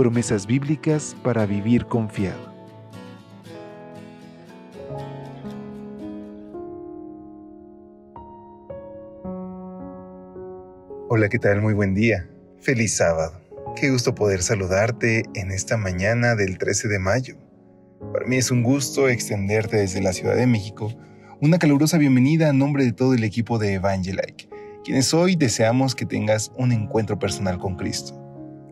Promesas bíblicas para vivir confiado. Hola, ¿qué tal? Muy buen día. Feliz sábado. Qué gusto poder saludarte en esta mañana del 13 de mayo. Para mí es un gusto extenderte desde la Ciudad de México una calurosa bienvenida a nombre de todo el equipo de Evangelike, quienes hoy deseamos que tengas un encuentro personal con Cristo.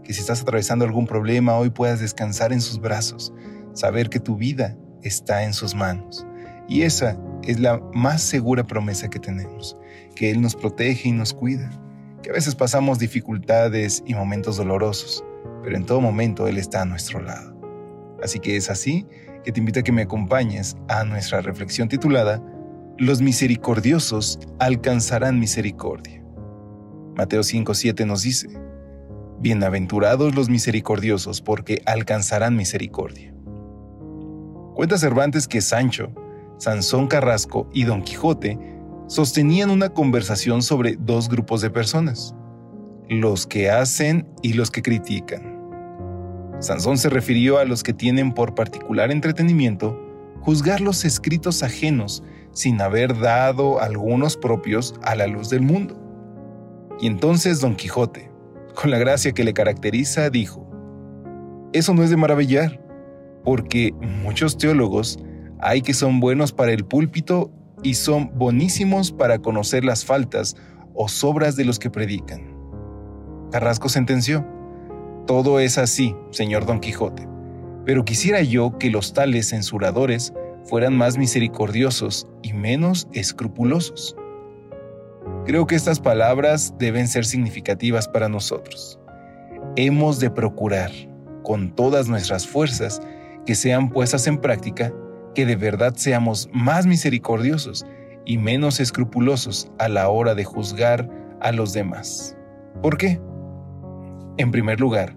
Que si estás atravesando algún problema hoy puedas descansar en sus brazos, saber que tu vida está en sus manos. Y esa es la más segura promesa que tenemos, que Él nos protege y nos cuida, que a veces pasamos dificultades y momentos dolorosos, pero en todo momento Él está a nuestro lado. Así que es así que te invito a que me acompañes a nuestra reflexión titulada Los misericordiosos alcanzarán misericordia. Mateo 5.7 nos dice, Bienaventurados los misericordiosos, porque alcanzarán misericordia. Cuenta Cervantes que Sancho, Sansón Carrasco y Don Quijote sostenían una conversación sobre dos grupos de personas, los que hacen y los que critican. Sansón se refirió a los que tienen por particular entretenimiento juzgar los escritos ajenos sin haber dado algunos propios a la luz del mundo. Y entonces Don Quijote, con la gracia que le caracteriza, dijo, Eso no es de maravillar, porque muchos teólogos hay que son buenos para el púlpito y son bonísimos para conocer las faltas o sobras de los que predican. Carrasco sentenció, Todo es así, señor Don Quijote, pero quisiera yo que los tales censuradores fueran más misericordiosos y menos escrupulosos. Creo que estas palabras deben ser significativas para nosotros. Hemos de procurar, con todas nuestras fuerzas, que sean puestas en práctica, que de verdad seamos más misericordiosos y menos escrupulosos a la hora de juzgar a los demás. ¿Por qué? En primer lugar,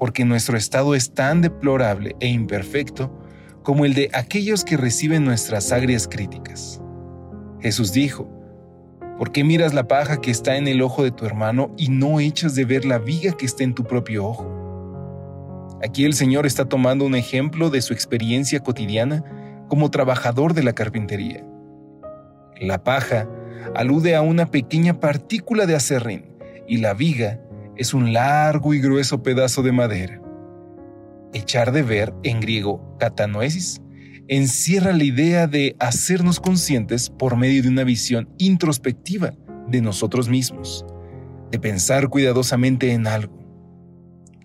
porque nuestro estado es tan deplorable e imperfecto como el de aquellos que reciben nuestras agrias críticas. Jesús dijo, ¿Por qué miras la paja que está en el ojo de tu hermano y no echas de ver la viga que está en tu propio ojo? Aquí el Señor está tomando un ejemplo de su experiencia cotidiana como trabajador de la carpintería. La paja alude a una pequeña partícula de acerrín y la viga es un largo y grueso pedazo de madera. Echar de ver, en griego katanoesis, encierra la idea de hacernos conscientes por medio de una visión introspectiva de nosotros mismos, de pensar cuidadosamente en algo.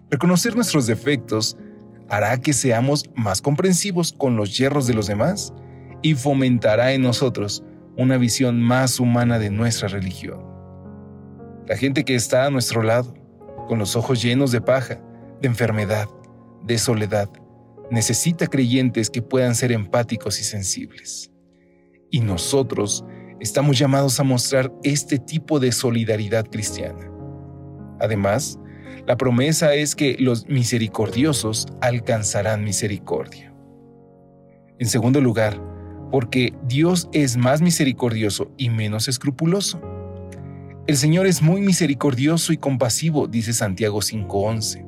Reconocer nuestros defectos hará que seamos más comprensivos con los hierros de los demás y fomentará en nosotros una visión más humana de nuestra religión. La gente que está a nuestro lado, con los ojos llenos de paja, de enfermedad, de soledad, necesita creyentes que puedan ser empáticos y sensibles. Y nosotros estamos llamados a mostrar este tipo de solidaridad cristiana. Además, la promesa es que los misericordiosos alcanzarán misericordia. En segundo lugar, porque Dios es más misericordioso y menos escrupuloso. El Señor es muy misericordioso y compasivo, dice Santiago 5:11.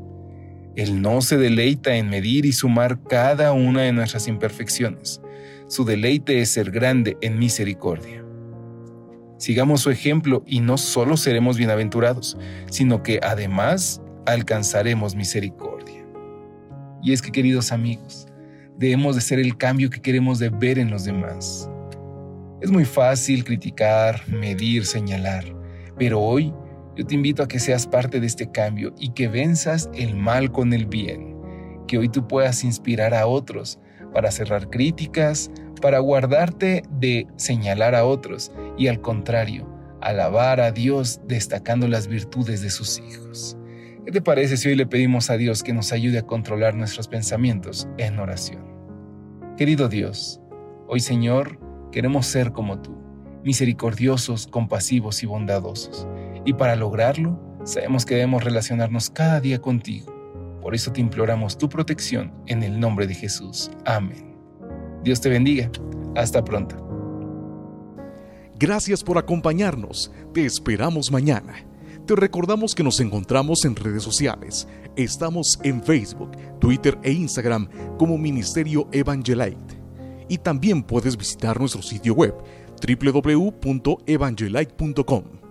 Él no se deleita en medir y sumar cada una de nuestras imperfecciones. Su deleite es ser grande en misericordia. Sigamos su ejemplo y no solo seremos bienaventurados, sino que además alcanzaremos misericordia. Y es que, queridos amigos, debemos de ser el cambio que queremos de ver en los demás. Es muy fácil criticar, medir, señalar, pero hoy yo te invito a que seas parte de este cambio y que venzas el mal con el bien. Que hoy tú puedas inspirar a otros para cerrar críticas, para guardarte de señalar a otros y al contrario, alabar a Dios destacando las virtudes de sus hijos. ¿Qué te parece si hoy le pedimos a Dios que nos ayude a controlar nuestros pensamientos en oración? Querido Dios, hoy Señor, queremos ser como tú, misericordiosos, compasivos y bondadosos. Y para lograrlo, sabemos que debemos relacionarnos cada día contigo. Por eso te imploramos tu protección en el nombre de Jesús. Amén. Dios te bendiga. Hasta pronto. Gracias por acompañarnos. Te esperamos mañana. Te recordamos que nos encontramos en redes sociales. Estamos en Facebook, Twitter e Instagram como Ministerio Evangelite. Y también puedes visitar nuestro sitio web www.evangelite.com